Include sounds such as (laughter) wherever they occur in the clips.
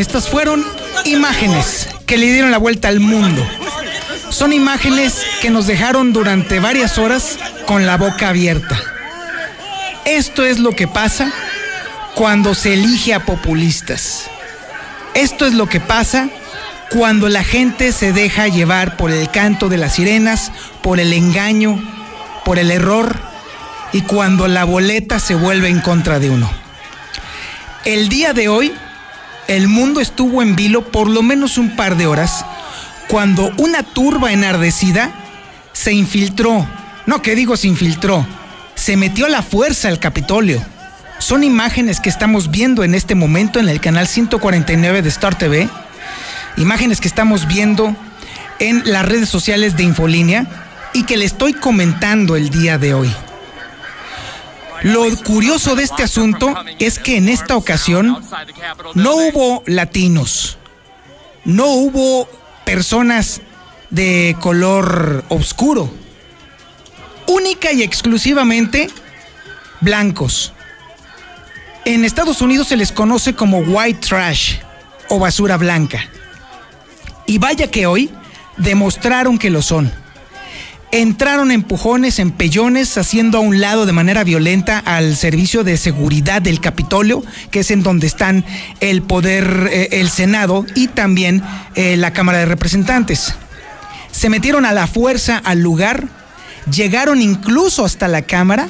Estas fueron imágenes que le dieron la vuelta al mundo. Son imágenes que nos dejaron durante varias horas con la boca abierta. Esto es lo que pasa cuando se elige a populistas. Esto es lo que pasa cuando la gente se deja llevar por el canto de las sirenas, por el engaño, por el error y cuando la boleta se vuelve en contra de uno. El día de hoy el mundo estuvo en vilo por lo menos un par de horas cuando una turba enardecida se infiltró, no que digo se infiltró, se metió a la fuerza al Capitolio. Son imágenes que estamos viendo en este momento en el canal 149 de Star TV, imágenes que estamos viendo en las redes sociales de Infolínea y que le estoy comentando el día de hoy. Lo curioso de este asunto es que en esta ocasión no hubo latinos, no hubo personas de color oscuro, única y exclusivamente blancos. En Estados Unidos se les conoce como white trash o basura blanca. Y vaya que hoy demostraron que lo son entraron empujones, empellones, haciendo a un lado de manera violenta al servicio de seguridad del Capitolio, que es en donde están el poder, eh, el Senado y también eh, la Cámara de Representantes. Se metieron a la fuerza al lugar, llegaron incluso hasta la Cámara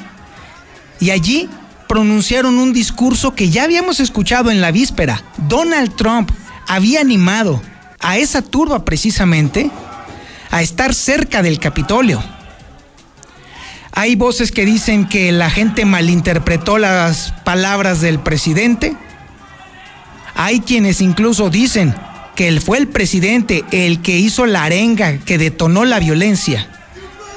y allí pronunciaron un discurso que ya habíamos escuchado en la víspera. Donald Trump había animado a esa turba precisamente a estar cerca del Capitolio. Hay voces que dicen que la gente malinterpretó las palabras del presidente. Hay quienes incluso dicen que él fue el presidente el que hizo la arenga que detonó la violencia.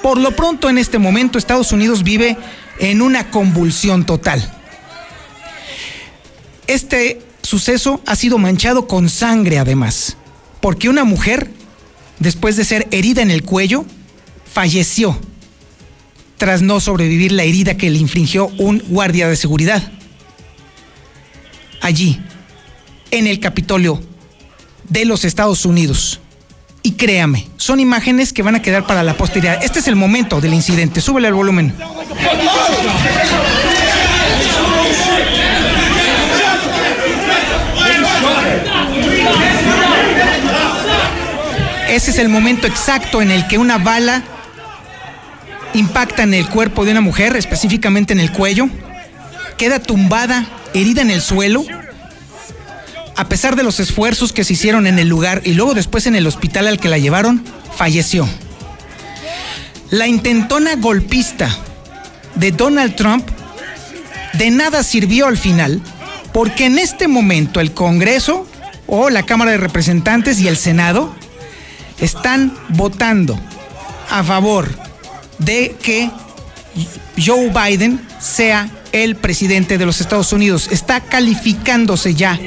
Por lo pronto en este momento Estados Unidos vive en una convulsión total. Este suceso ha sido manchado con sangre además, porque una mujer después de ser herida en el cuello, falleció tras no sobrevivir la herida que le infligió un guardia de seguridad. Allí, en el Capitolio de los Estados Unidos. Y créame, son imágenes que van a quedar para la posteridad. Este es el momento del incidente. Súbele el volumen. Ese es el momento exacto en el que una bala impacta en el cuerpo de una mujer, específicamente en el cuello, queda tumbada, herida en el suelo. A pesar de los esfuerzos que se hicieron en el lugar y luego después en el hospital al que la llevaron, falleció. La intentona golpista de Donald Trump de nada sirvió al final, porque en este momento el Congreso o la Cámara de Representantes y el Senado están votando a favor de que Joe Biden sea el presidente de los Estados Unidos. Está calificándose ya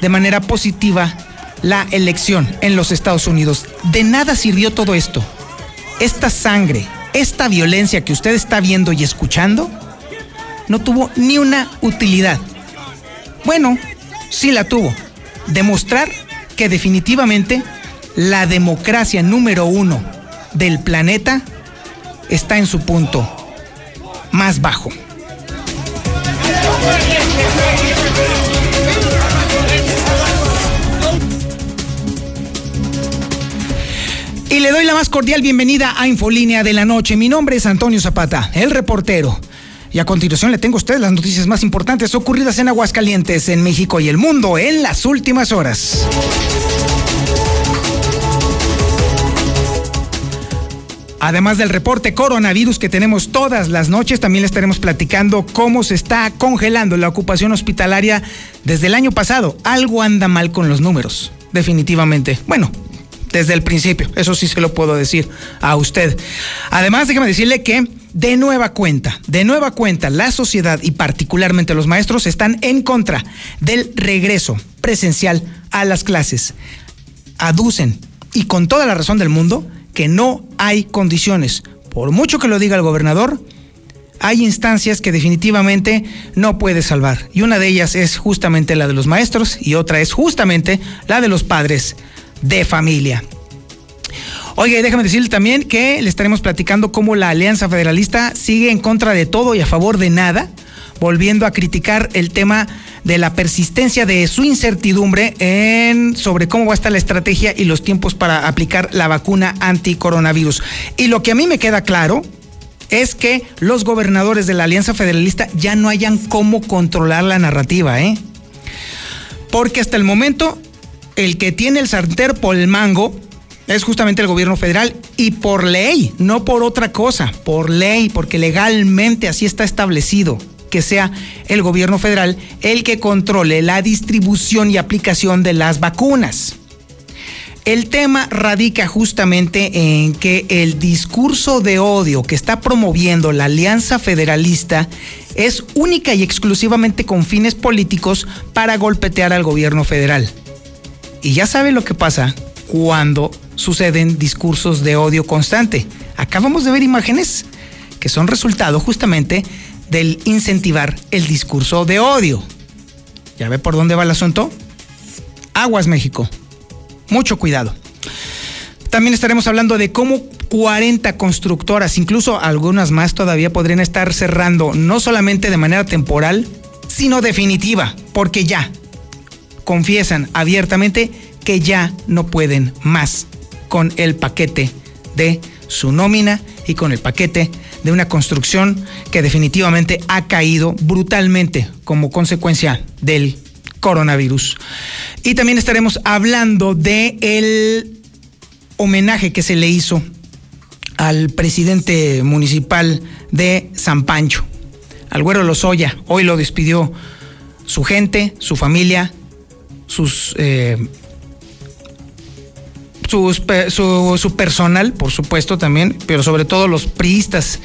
de manera positiva la elección en los Estados Unidos. De nada sirvió todo esto. Esta sangre, esta violencia que usted está viendo y escuchando, no tuvo ni una utilidad. Bueno, sí la tuvo. Demostrar que definitivamente la democracia número uno del planeta está en su punto más bajo. Y le doy la más cordial bienvenida a Infolínea de la Noche. Mi nombre es Antonio Zapata, el reportero. Y a continuación le tengo a usted las noticias más importantes ocurridas en Aguascalientes, en México y el mundo en las últimas horas. Además del reporte coronavirus que tenemos todas las noches, también le estaremos platicando cómo se está congelando la ocupación hospitalaria desde el año pasado. Algo anda mal con los números, definitivamente. Bueno, desde el principio, eso sí se lo puedo decir a usted. Además, déjeme decirle que de nueva cuenta, de nueva cuenta, la sociedad y particularmente los maestros están en contra del regreso presencial a las clases. Aducen, y con toda la razón del mundo, que no hay condiciones. Por mucho que lo diga el gobernador, hay instancias que definitivamente no puede salvar. Y una de ellas es justamente la de los maestros y otra es justamente la de los padres de familia. Oye, déjame decirle también que le estaremos platicando cómo la Alianza Federalista sigue en contra de todo y a favor de nada, volviendo a criticar el tema de la persistencia de su incertidumbre sobre cómo va a estar la estrategia y los tiempos para aplicar la vacuna anti-coronavirus. Y lo que a mí me queda claro es que los gobernadores de la Alianza Federalista ya no hayan cómo controlar la narrativa, ¿eh? Porque hasta el momento el que tiene el sartén por el mango es justamente el gobierno federal y por ley, no por otra cosa, por ley, porque legalmente así está establecido que sea el gobierno federal el que controle la distribución y aplicación de las vacunas. El tema radica justamente en que el discurso de odio que está promoviendo la Alianza Federalista es única y exclusivamente con fines políticos para golpetear al gobierno federal. Y ya sabe lo que pasa cuando suceden discursos de odio constante. Acabamos de ver imágenes que son resultado justamente del incentivar el discurso de odio. ¿Ya ve por dónde va el asunto? Aguas México. Mucho cuidado. También estaremos hablando de cómo 40 constructoras, incluso algunas más todavía podrían estar cerrando, no solamente de manera temporal, sino definitiva, porque ya confiesan abiertamente que ya no pueden más con el paquete de su nómina y con el paquete de una construcción que definitivamente ha caído brutalmente como consecuencia del coronavirus. Y también estaremos hablando de el homenaje que se le hizo al presidente municipal de San Pancho, al Güero Lozoya. Hoy lo despidió su gente, su familia, sus eh, su, personal, por supuesto también, pero sobre todo los priistas,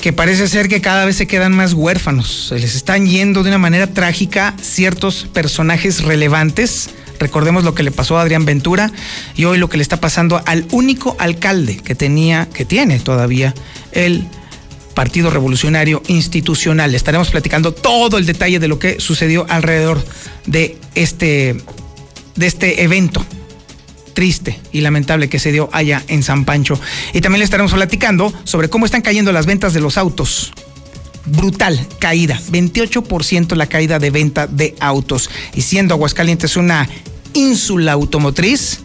que parece ser que cada vez se quedan más huérfanos. Se les están yendo de una manera trágica ciertos personajes relevantes. Recordemos lo que le pasó a Adrián Ventura y hoy lo que le está pasando al único alcalde que tenía, que tiene todavía el Partido Revolucionario Institucional. Estaremos platicando todo el detalle de lo que sucedió alrededor de este, de este evento triste y lamentable que se dio allá en San Pancho. Y también le estaremos platicando sobre cómo están cayendo las ventas de los autos. Brutal caída, 28% la caída de venta de autos. Y siendo Aguascalientes una ínsula automotriz,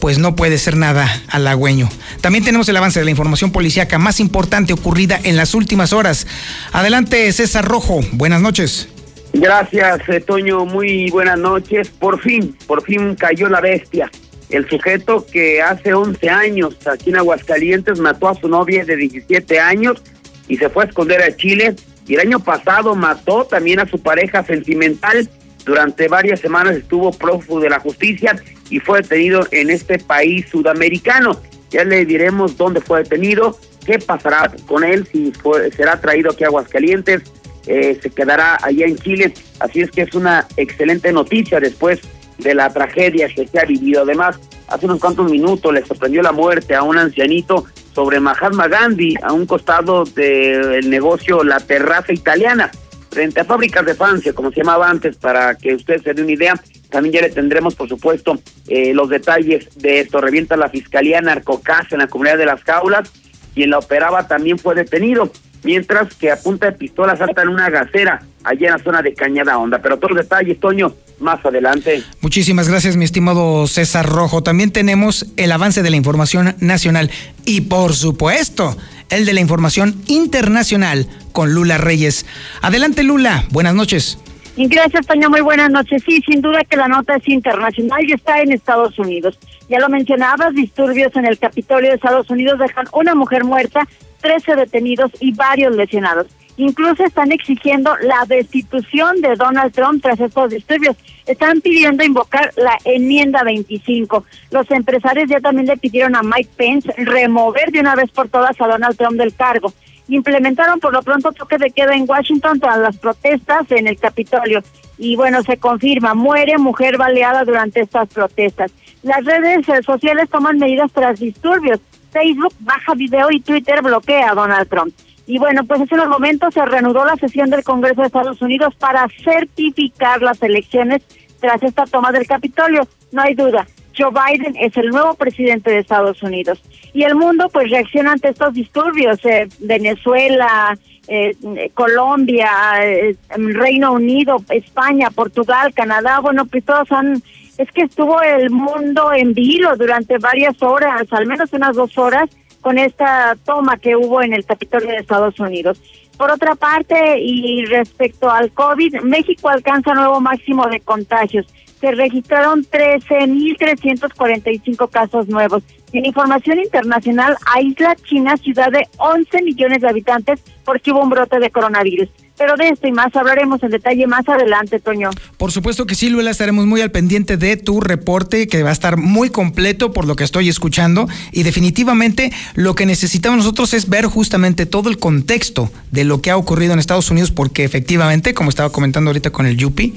pues no puede ser nada halagüeño. También tenemos el avance de la información policíaca más importante ocurrida en las últimas horas. Adelante, César Rojo. Buenas noches. Gracias, eh, Toño. Muy buenas noches. Por fin, por fin cayó la bestia el sujeto que hace 11 años aquí en Aguascalientes mató a su novia de 17 años y se fue a esconder a Chile. Y el año pasado mató también a su pareja sentimental. Durante varias semanas estuvo prófugo de la justicia y fue detenido en este país sudamericano. Ya le diremos dónde fue detenido, qué pasará con él, si fue, será traído aquí a Aguascalientes, eh, se quedará allá en Chile. Así es que es una excelente noticia después de la tragedia que se ha vivido. Además, hace unos cuantos minutos le sorprendió la muerte a un ancianito sobre Mahatma Gandhi, a un costado del negocio La Terraza Italiana, frente a fábricas de Francia, como se llamaba antes, para que usted se dé una idea. También ya le tendremos, por supuesto, eh, los detalles de esto. Revienta la Fiscalía Narcocasa en la comunidad de las Caulas. Quien la operaba también fue detenido mientras que a punta de pistola en una gacera allá en la zona de Cañada Honda. Pero todos los detalles, Toño, más adelante. Muchísimas gracias, mi estimado César Rojo. También tenemos el avance de la información nacional y, por supuesto, el de la información internacional con Lula Reyes. Adelante, Lula. Buenas noches. Gracias, Toño. Muy buenas noches. Sí, sin duda que la nota es internacional y está en Estados Unidos. Ya lo mencionabas, disturbios en el Capitolio de Estados Unidos dejan una mujer muerta, 13 detenidos y varios lesionados. Incluso están exigiendo la destitución de Donald Trump tras estos disturbios. Están pidiendo invocar la enmienda 25. Los empresarios ya también le pidieron a Mike Pence remover de una vez por todas a Donald Trump del cargo implementaron por lo pronto toque de queda en Washington tras las protestas en el Capitolio. Y bueno, se confirma, muere mujer baleada durante estas protestas. Las redes sociales toman medidas tras disturbios. Facebook baja video y Twitter bloquea a Donald Trump. Y bueno, pues hace unos momentos se reanudó la sesión del Congreso de Estados Unidos para certificar las elecciones tras esta toma del Capitolio. No hay duda, Joe Biden es el nuevo presidente de Estados Unidos. Y el mundo pues reacciona ante estos disturbios. Eh, Venezuela, eh, Colombia, eh, Reino Unido, España, Portugal, Canadá, bueno, pues todos han... Es que estuvo el mundo en vilo durante varias horas, al menos unas dos horas, con esta toma que hubo en el Capitolio de Estados Unidos. Por otra parte, y respecto al COVID, México alcanza nuevo máximo de contagios se registraron 13.345 casos nuevos. En información internacional, Isla China, ciudad de 11 millones de habitantes, porque hubo un brote de coronavirus. Pero de esto y más hablaremos en detalle más adelante, Toño. Por supuesto que sí, Luela, estaremos muy al pendiente de tu reporte, que va a estar muy completo por lo que estoy escuchando. Y definitivamente lo que necesitamos nosotros es ver justamente todo el contexto de lo que ha ocurrido en Estados Unidos, porque efectivamente, como estaba comentando ahorita con el Yupi,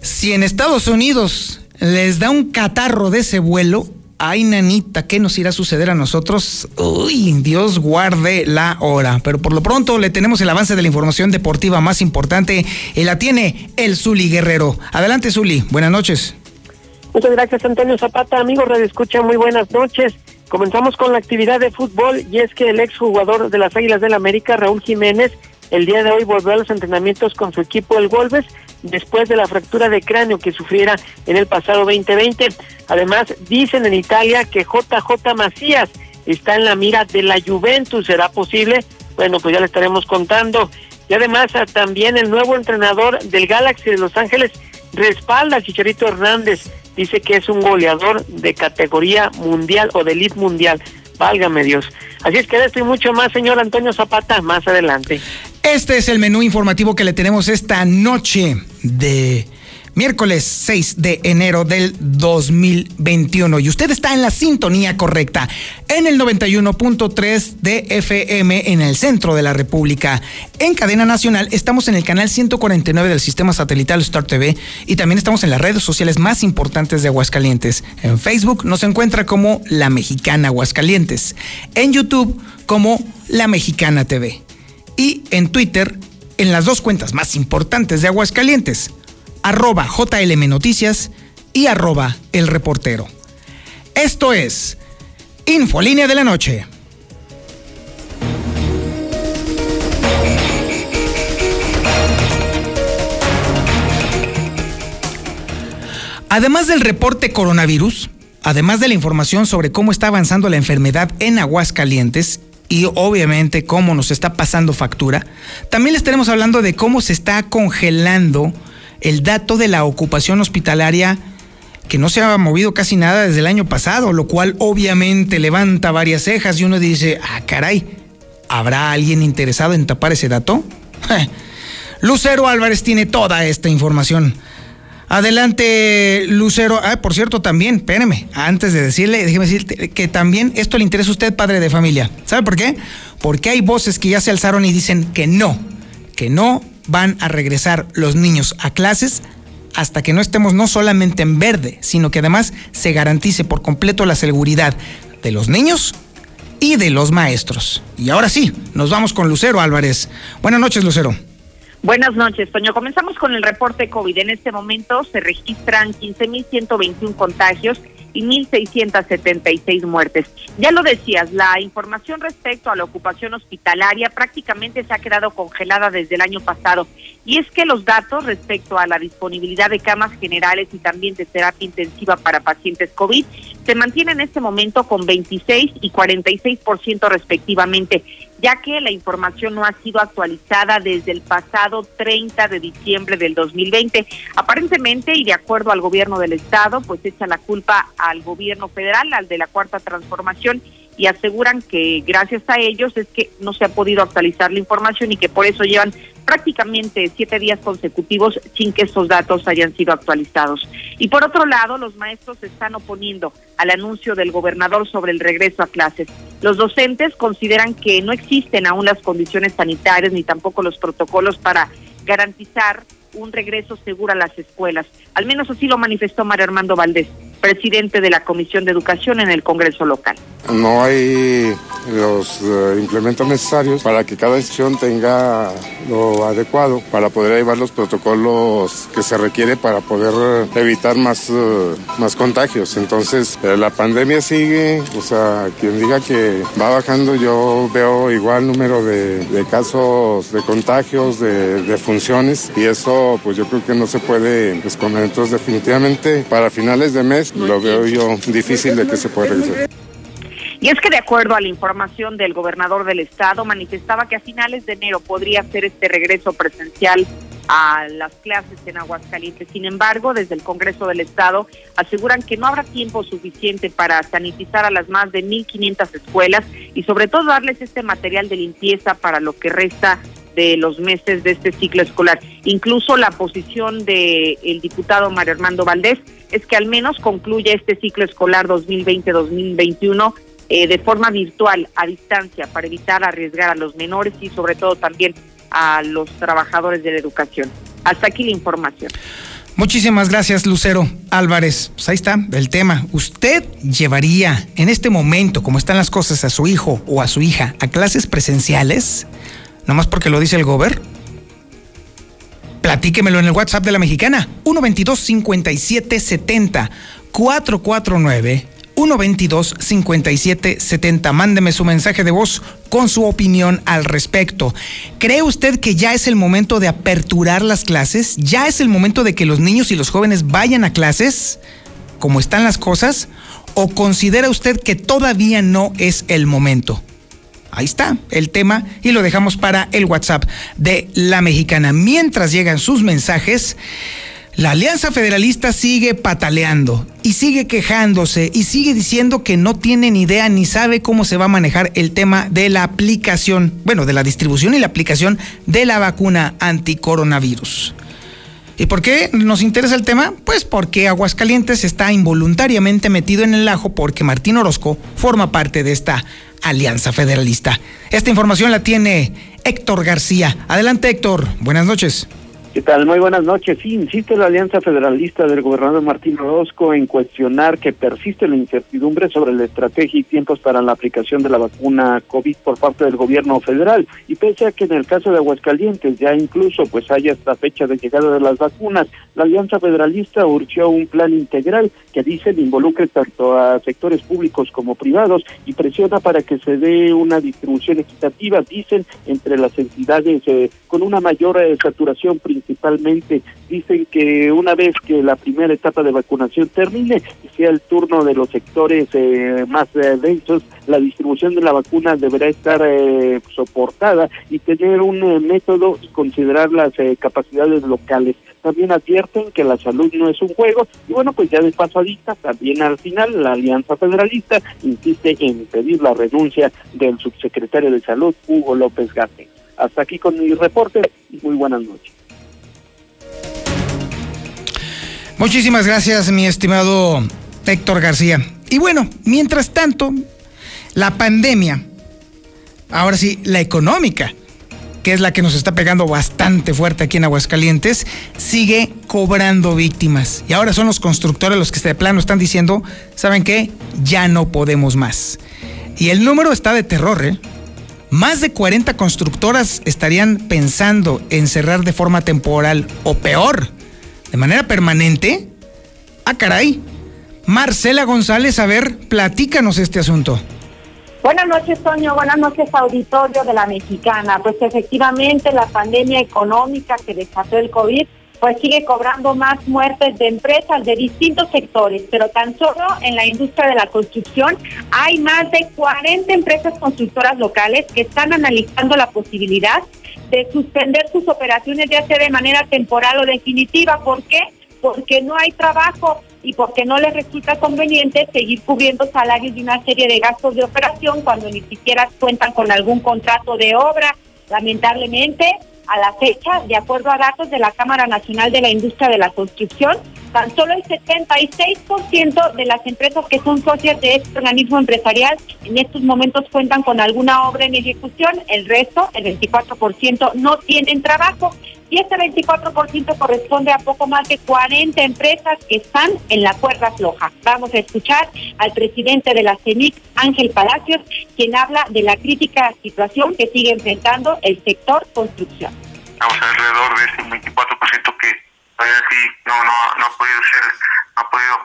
si en Estados Unidos les da un catarro de ese vuelo, ay nanita, ¿qué nos irá a suceder a nosotros? Uy, Dios guarde la hora. Pero por lo pronto le tenemos el avance de la información deportiva más importante y la tiene el Zuli Guerrero. Adelante Zuli, buenas noches. Muchas gracias Antonio Zapata, amigos Radio Escucha, muy buenas noches. Comenzamos con la actividad de fútbol y es que el exjugador de las Águilas del América, Raúl Jiménez, el día de hoy volvió a los entrenamientos con su equipo el Wolves después de la fractura de cráneo que sufriera en el pasado 2020. Además, dicen en Italia que JJ Macías está en la mira de la Juventus. ¿Será posible? Bueno, pues ya le estaremos contando. Y además ah, también el nuevo entrenador del Galaxy de Los Ángeles respalda a Chicharito Hernández. Dice que es un goleador de categoría mundial o de elite mundial. Válgame Dios. Así es que esto y mucho más, señor Antonio Zapata, más adelante. Este es el menú informativo que le tenemos esta noche de miércoles 6 de enero del 2021. Y usted está en la sintonía correcta, en el 91.3 de FM en el centro de la República. En cadena nacional estamos en el canal 149 del sistema satelital Star TV y también estamos en las redes sociales más importantes de Aguascalientes. En Facebook nos encuentra como La Mexicana Aguascalientes. En YouTube como La Mexicana TV. Y en Twitter en las dos cuentas más importantes de Aguascalientes arroba JLM Noticias y arroba El Reportero. Esto es Infolínea de la Noche. Además del reporte coronavirus, además de la información sobre cómo está avanzando la enfermedad en Aguascalientes y obviamente cómo nos está pasando factura, también les estaremos hablando de cómo se está congelando el dato de la ocupación hospitalaria que no se ha movido casi nada desde el año pasado, lo cual obviamente levanta varias cejas y uno dice, ah, caray, ¿habrá alguien interesado en tapar ese dato? (laughs) Lucero Álvarez tiene toda esta información. Adelante, Lucero. Ah, por cierto, también, espéreme, antes de decirle, déjeme decirte que también esto le interesa a usted, padre de familia. ¿Sabe por qué? Porque hay voces que ya se alzaron y dicen que no, que no van a regresar los niños a clases hasta que no estemos no solamente en verde, sino que además se garantice por completo la seguridad de los niños y de los maestros. Y ahora sí, nos vamos con Lucero Álvarez. Buenas noches, Lucero. Buenas noches, Toño. Comenzamos con el reporte COVID. En este momento se registran 15.121 contagios y 1.676 muertes. Ya lo decías, la información respecto a la ocupación hospitalaria prácticamente se ha quedado congelada desde el año pasado. Y es que los datos respecto a la disponibilidad de camas generales y también de terapia intensiva para pacientes COVID se mantienen en este momento con 26 y 46% respectivamente. Ya que la información no ha sido actualizada desde el pasado 30 de diciembre del 2020. Aparentemente, y de acuerdo al gobierno del estado, pues echa la culpa al gobierno federal, al de la Cuarta Transformación, y aseguran que gracias a ellos es que no se ha podido actualizar la información y que por eso llevan prácticamente siete días consecutivos sin que estos datos hayan sido actualizados. Y por otro lado, los maestros se están oponiendo al anuncio del gobernador sobre el regreso a clases. Los docentes consideran que no existen aún las condiciones sanitarias ni tampoco los protocolos para garantizar un regreso seguro a las escuelas. Al menos así lo manifestó Mario Armando Valdés presidente de la Comisión de Educación en el Congreso local. No hay los eh, implementos necesarios para que cada institución tenga lo adecuado para poder llevar los protocolos que se requiere para poder evitar más, eh, más contagios. Entonces, eh, la pandemia sigue, o sea, quien diga que va bajando, yo veo igual número de, casos de contagios, de, funciones, y eso pues yo creo que no se puede esconder. Entonces, definitivamente, para finales de mes lo veo yo difícil de que se pueda regresar. Y es que de acuerdo a la información del gobernador del estado, manifestaba que a finales de enero podría ser este regreso presencial a las clases en Aguascalientes. Sin embargo, desde el Congreso del Estado aseguran que no habrá tiempo suficiente para sanitizar a las más de 1.500 escuelas y sobre todo darles este material de limpieza para lo que resta de los meses de este ciclo escolar. Incluso la posición del el diputado Mario Armando Valdés es que al menos concluya este ciclo escolar 2020-2021 eh, de forma virtual, a distancia, para evitar arriesgar a los menores y sobre todo también a los trabajadores de la educación. Hasta aquí la información. Muchísimas gracias, Lucero Álvarez. Pues ahí está el tema. ¿Usted llevaría en este momento, como están las cosas, a su hijo o a su hija a clases presenciales? Nomás porque lo dice el gober. Platíquemelo en el WhatsApp de la mexicana. 122 5770 449 122 5770 Mándeme su mensaje de voz con su opinión al respecto. ¿Cree usted que ya es el momento de aperturar las clases? ¿Ya es el momento de que los niños y los jóvenes vayan a clases? ¿Cómo están las cosas? ¿O considera usted que todavía no es el momento? Ahí está el tema y lo dejamos para el WhatsApp de la mexicana. Mientras llegan sus mensajes, la Alianza Federalista sigue pataleando y sigue quejándose y sigue diciendo que no tiene ni idea ni sabe cómo se va a manejar el tema de la aplicación, bueno, de la distribución y la aplicación de la vacuna anticoronavirus. ¿Y por qué nos interesa el tema? Pues porque Aguascalientes está involuntariamente metido en el ajo porque Martín Orozco forma parte de esta alianza federalista. Esta información la tiene Héctor García. Adelante Héctor, buenas noches. ¿Qué tal? Muy buenas noches. Sí, insiste la Alianza Federalista del gobernador Martín Orozco en cuestionar que persiste la incertidumbre sobre la estrategia y tiempos para la aplicación de la vacuna COVID por parte del gobierno federal. Y pese a que en el caso de Aguascalientes ya incluso pues haya esta fecha de llegada de las vacunas, la Alianza Federalista urgió un plan integral que dicen involucre tanto a sectores públicos como privados y presiona para que se dé una distribución equitativa, dicen, entre las entidades eh, con una mayor eh, saturación principal principalmente dicen que una vez que la primera etapa de vacunación termine y sea el turno de los sectores eh, más eh, densos, la distribución de la vacuna deberá estar eh, soportada y tener un método y considerar las capacidades locales. También advierten que la salud no es un juego y bueno, pues ya de pasadita, también al final la Alianza Federalista insiste en pedir la renuncia del subsecretario de Salud, Hugo López Gate. Hasta aquí con mi reporte y muy buenas noches. Muchísimas gracias, mi estimado Héctor García. Y bueno, mientras tanto, la pandemia, ahora sí, la económica, que es la que nos está pegando bastante fuerte aquí en Aguascalientes, sigue cobrando víctimas. Y ahora son los constructores los que de plano están diciendo, ¿saben qué? Ya no podemos más. Y el número está de terror, ¿eh? Más de 40 constructoras estarían pensando en cerrar de forma temporal o peor, de manera permanente? Ah, caray. Marcela González, a ver, platícanos este asunto. Buenas noches, Toño. Buenas noches, auditorio de la Mexicana. Pues efectivamente, la pandemia económica que desató el COVID pues sigue cobrando más muertes de empresas de distintos sectores, pero tan solo en la industria de la construcción hay más de 40 empresas constructoras locales que están analizando la posibilidad de suspender sus operaciones ya sea de manera temporal o definitiva. ¿Por qué? Porque no hay trabajo y porque no les resulta conveniente seguir cubriendo salarios de una serie de gastos de operación cuando ni siquiera cuentan con algún contrato de obra. Lamentablemente, a la fecha, de acuerdo a datos de la Cámara Nacional de la Industria de la Construcción, tan solo el 76% de las empresas que son socias de este organismo empresarial en estos momentos cuentan con alguna obra en ejecución, el resto, el 24%, no tienen trabajo y este 24% corresponde a poco más de 40 empresas que están en la cuerda floja. Vamos a escuchar al presidente de la CENIC, Ángel Palacios, quien habla de la crítica situación que sigue enfrentando el sector construcción. Estamos alrededor de ese 24% que todavía sí no, no, no ha podido ser, no ha podido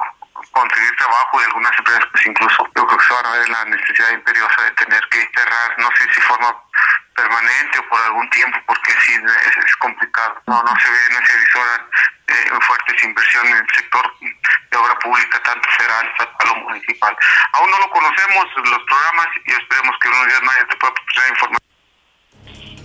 conseguir trabajo y algunas empresas pues incluso yo creo que se van a ver la necesidad imperiosa de tener que cerrar, no sé si forma permanente o por algún tiempo, porque sí es, complicado. No, no se ve, no se avisoran eh, fuertes inversiones en el sector de obra pública, tanto federal, estatal o municipal. Aún no lo conocemos los programas y esperemos que unos días más te pueda proporcionar información.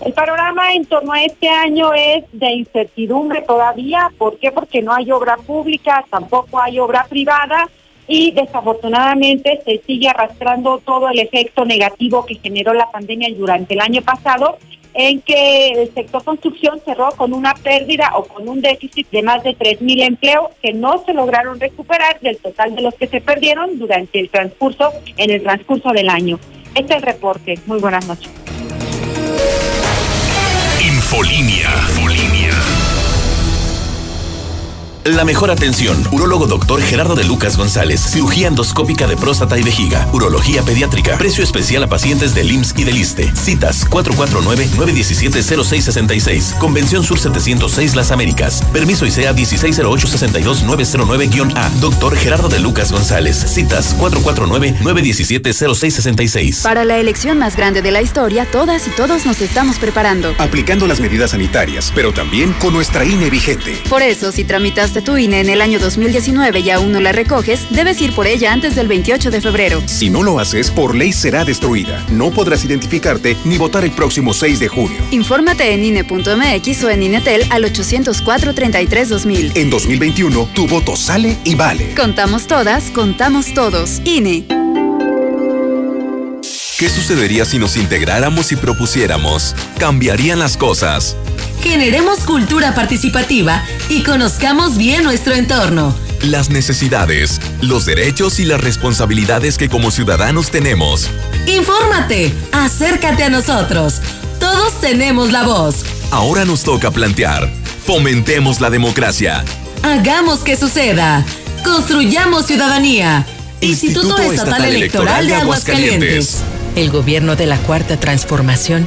El panorama en torno a este año es de incertidumbre todavía. ¿Por qué? Porque no hay obra pública, tampoco hay obra privada y desafortunadamente se sigue arrastrando todo el efecto negativo que generó la pandemia durante el año pasado en que el sector construcción cerró con una pérdida o con un déficit de más de 3.000 empleos que no se lograron recuperar del total de los que se perdieron durante el transcurso, en el transcurso del año. Este es el reporte. Muy buenas noches. Infolinia. La mejor atención. Urólogo doctor Gerardo de Lucas González. Cirugía endoscópica de próstata y vejiga. Urología pediátrica. Precio especial a pacientes del IMSS y del ISTE. Citas 449-917-0666. Convención Sur 706 Las Américas. Permiso ICEA 160862909-A. Doctor Gerardo de Lucas González. Citas 449-917-0666. Para la elección más grande de la historia, todas y todos nos estamos preparando. Aplicando las medidas sanitarias, pero también con nuestra INE vigente. Por eso, si tu INE en el año 2019 y aún no la recoges, debes ir por ella antes del 28 de febrero. Si no lo haces, por ley será destruida. No podrás identificarte ni votar el próximo 6 de junio. Infórmate en INE.mx o en INETEL al 804-33-2000. En 2021, tu voto sale y vale. Contamos todas, contamos todos. INE. ¿Qué sucedería si nos integráramos y propusiéramos? Cambiarían las cosas. Generemos cultura participativa y conozcamos bien nuestro entorno. Las necesidades, los derechos y las responsabilidades que como ciudadanos tenemos. Infórmate, acércate a nosotros. Todos tenemos la voz. Ahora nos toca plantear. Fomentemos la democracia. Hagamos que suceda. Construyamos ciudadanía. Instituto, Estatal, Electoral, de Aguascalientes. El gobierno de la Cuarta Transformación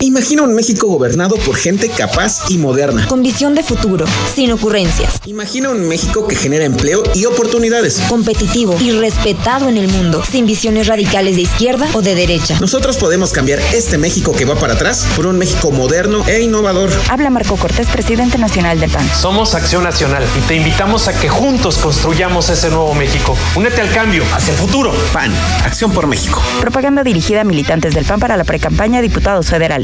Imagina un México gobernado por gente capaz y moderna. Con visión de futuro, sin ocurrencias. Imagina un México que genera empleo y oportunidades. Competitivo y respetado en el mundo, sin visiones radicales de izquierda o de derecha. Nosotros podemos cambiar este México que va para atrás por un México moderno e innovador. Habla Marco Cortés, presidente nacional del PAN. Somos Acción Nacional y te invitamos a que juntos construyamos ese nuevo México. Únete al cambio, hacia el futuro. PAN, Acción por México. Propaganda dirigida a militantes del PAN para la precampaña de diputados federales.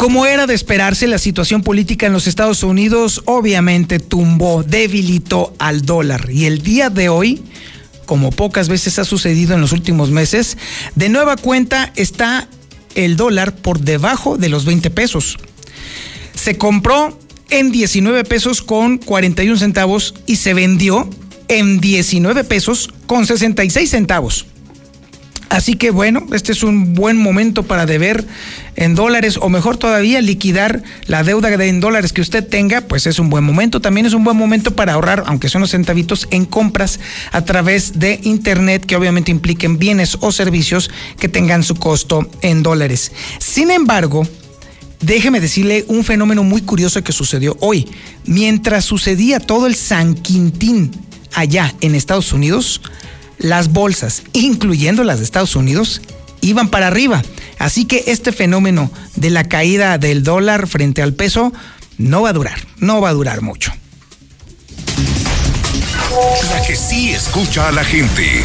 Como era de esperarse, la situación política en los Estados Unidos obviamente tumbó, debilitó al dólar. Y el día de hoy, como pocas veces ha sucedido en los últimos meses, de nueva cuenta está el dólar por debajo de los 20 pesos. Se compró en 19 pesos con 41 centavos y se vendió en 19 pesos con 66 centavos. Así que bueno, este es un buen momento para deber en dólares o mejor todavía liquidar la deuda en dólares que usted tenga, pues es un buen momento. También es un buen momento para ahorrar, aunque son los centavitos, en compras a través de Internet que obviamente impliquen bienes o servicios que tengan su costo en dólares. Sin embargo, déjeme decirle un fenómeno muy curioso que sucedió hoy. Mientras sucedía todo el San Quintín allá en Estados Unidos, las bolsas, incluyendo las de Estados Unidos, iban para arriba. Así que este fenómeno de la caída del dólar frente al peso no va a durar, no va a durar mucho. La que sí escucha a la gente.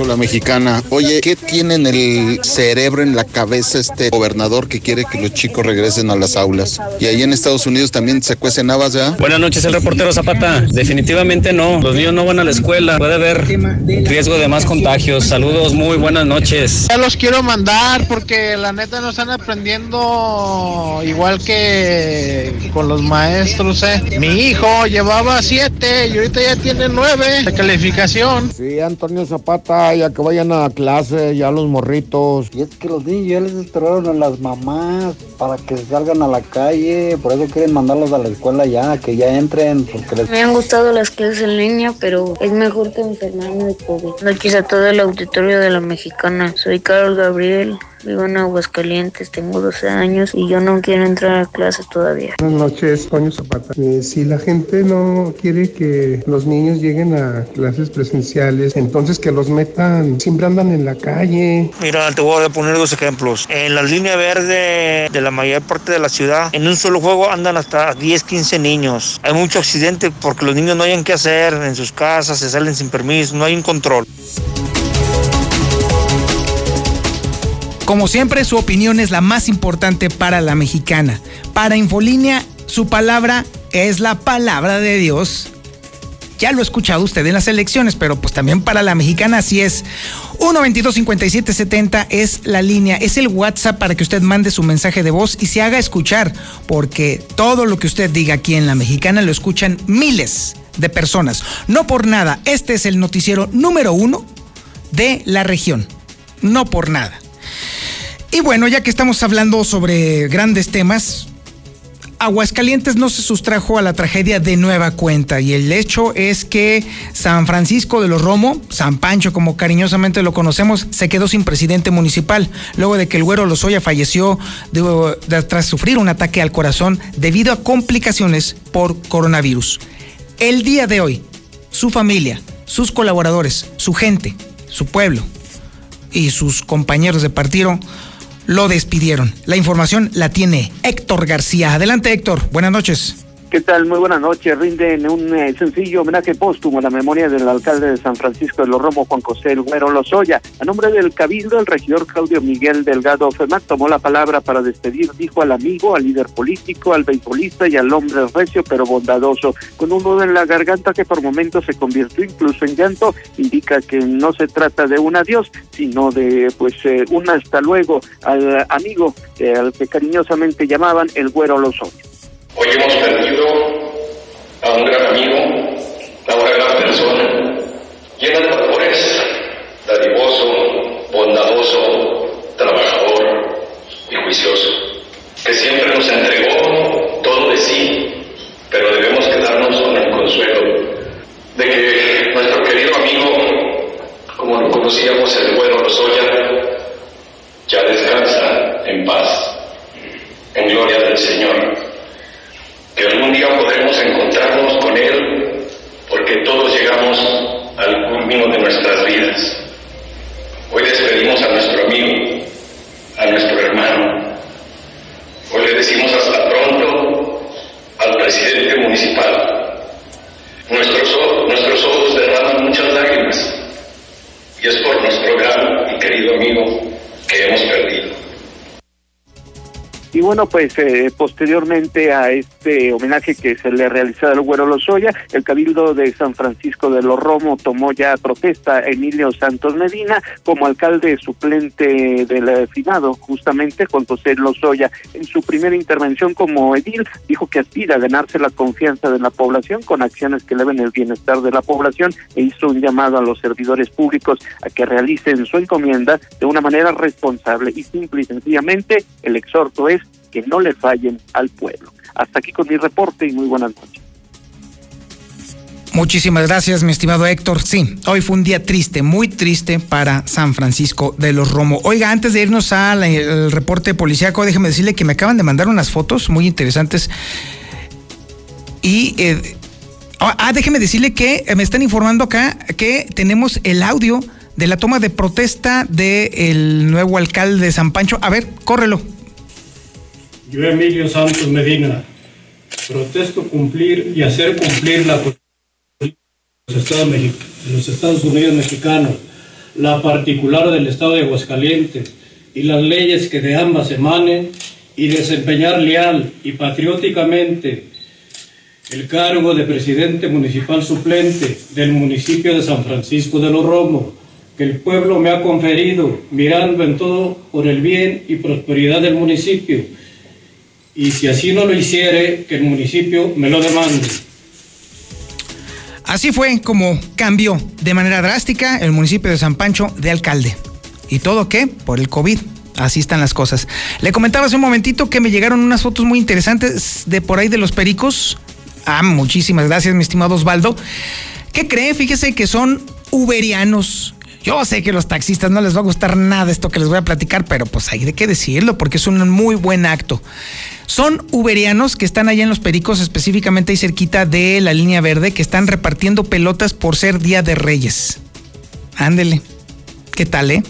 Escucho la mexicana. Oye, ¿qué tiene en el cerebro, en la cabeza este gobernador que quiere que los chicos regresen a las aulas? Y ahí en Estados Unidos también se cuecen habas, ¿ya? Buenas noches, el reportero Zapata. Definitivamente no. Los niños no van a la escuela. Puede haber riesgo de más contagios. Saludos, muy buenas noches. Ya los quiero mandar porque la neta no están aprendiendo igual que con los maestros, ¿eh? Mi hijo llevaba siete y ahorita ya tiene nueve de calificación. Sí, Antonio Zapata, ya que vayan a clase, ya los morritos. Y es que los niños ya les esperaron a las mamás para que salgan a la calle, por eso quieren mandarlos a la escuela ya, que ya entren. Porque les... Me han gustado las clases en línea, pero es mejor que enfermarme de COVID. Noches a todo el auditorio de la mexicana. Soy Carol Gabriel. Vivo en Aguascalientes, tengo 12 años y yo no quiero entrar a clase todavía. Buenas noches, Toño Zapata. Eh, si la gente no quiere que los niños lleguen a clases presenciales, entonces que los metan, siempre andan en la calle. Mira, te voy a poner dos ejemplos. En la línea verde de la mayor parte de la ciudad, en un solo juego andan hasta 10, 15 niños. Hay mucho accidente porque los niños no hayan qué hacer en sus casas, se salen sin permiso, no hay un control. Como siempre, su opinión es la más importante para la mexicana. Para Infolínea, su palabra es la palabra de Dios. Ya lo ha escuchado usted en las elecciones, pero pues también para la mexicana así es. 122-5770 es la línea, es el WhatsApp para que usted mande su mensaje de voz y se haga escuchar, porque todo lo que usted diga aquí en la mexicana lo escuchan miles de personas. No por nada, este es el noticiero número uno de la región. No por nada. Y bueno, ya que estamos hablando sobre grandes temas, Aguascalientes no se sustrajo a la tragedia de nueva cuenta y el hecho es que San Francisco de los Romo, San Pancho como cariñosamente lo conocemos, se quedó sin presidente municipal luego de que el güero Lozoya falleció tras sufrir un ataque al corazón debido a complicaciones por coronavirus. El día de hoy, su familia, sus colaboradores, su gente, su pueblo y sus compañeros de partido lo despidieron. La información la tiene Héctor García. Adelante Héctor, buenas noches. ¿Qué tal? Muy buenas noches. Rinden un eh, sencillo homenaje póstumo a la memoria del alcalde de San Francisco de los Romos, Juan José El Güero Lozoya. A nombre del Cabildo, el regidor Claudio Miguel Delgado Femac tomó la palabra para despedir, dijo al amigo, al líder político, al beisbolista y al hombre recio pero bondadoso. Con un nudo en la garganta que por momentos se convirtió incluso en llanto, indica que no se trata de un adiós, sino de pues eh, un hasta luego al amigo eh, al que cariñosamente llamaban El Güero Lozoya. Hoy hemos perdido a un gran amigo, a una gran persona, llena de valores, dadivoso, bondadoso, trabajador y juicioso, que siempre nos entregó todo de sí, pero debemos quedarnos con el consuelo de que nuestro querido amigo, como lo conocíamos el bueno Lozoya, ya descansa en paz, en gloria del Señor que algún día podremos encontrarnos con Él, porque todos llegamos al culmino de nuestras vidas. Hoy despedimos a nuestro amigo, a nuestro hermano. Hoy le decimos hasta pronto al presidente municipal. Nuestros, nuestros ojos derraman muchas lágrimas y es por nuestro gran y querido amigo que hemos perdido. Y bueno, pues eh, posteriormente a este homenaje que se le realizó al Güero Lozoya, el Cabildo de San Francisco de los Romo tomó ya protesta a Emilio Santos Medina como alcalde suplente del finado, justamente con José Lozoya. En su primera intervención como edil, dijo que aspira a ganarse la confianza de la población con acciones que eleven el bienestar de la población e hizo un llamado a los servidores públicos a que realicen su encomienda de una manera responsable y simple y sencillamente el exhorto es que no le fallen al pueblo. Hasta aquí con mi reporte y muy buenas noches. Muchísimas gracias, mi estimado Héctor. Sí, hoy fue un día triste, muy triste para San Francisco de los Romo. Oiga, antes de irnos al reporte policíaco, déjeme decirle que me acaban de mandar unas fotos muy interesantes. Y eh, ah, ah, déjeme decirle que me están informando acá que tenemos el audio de la toma de protesta del nuevo alcalde de San Pancho. A ver, córrelo. Yo, Emilio Santos Medina, protesto cumplir y hacer cumplir la de los Estados Unidos mexicanos, la particular del Estado de Aguascalientes y las leyes que de ambas emanen y desempeñar leal y patrióticamente el cargo de presidente municipal suplente del municipio de San Francisco de los Romos, que el pueblo me ha conferido, mirando en todo por el bien y prosperidad del municipio y si así no lo hiciere, que el municipio me lo demande. Así fue como cambió de manera drástica el municipio de San Pancho de alcalde. ¿Y todo qué? Por el COVID. Así están las cosas. Le comentaba hace un momentito que me llegaron unas fotos muy interesantes de por ahí de los pericos. Ah, muchísimas gracias, mi estimado Osvaldo. ¿Qué cree? Fíjese que son uberianos. Yo sé que a los taxistas no les va a gustar nada esto que les voy a platicar, pero pues hay de qué decirlo porque es un muy buen acto. Son uberianos que están allá en los Pericos, específicamente ahí cerquita de la línea verde, que están repartiendo pelotas por ser Día de Reyes. Ándele. ¿Qué tal, eh?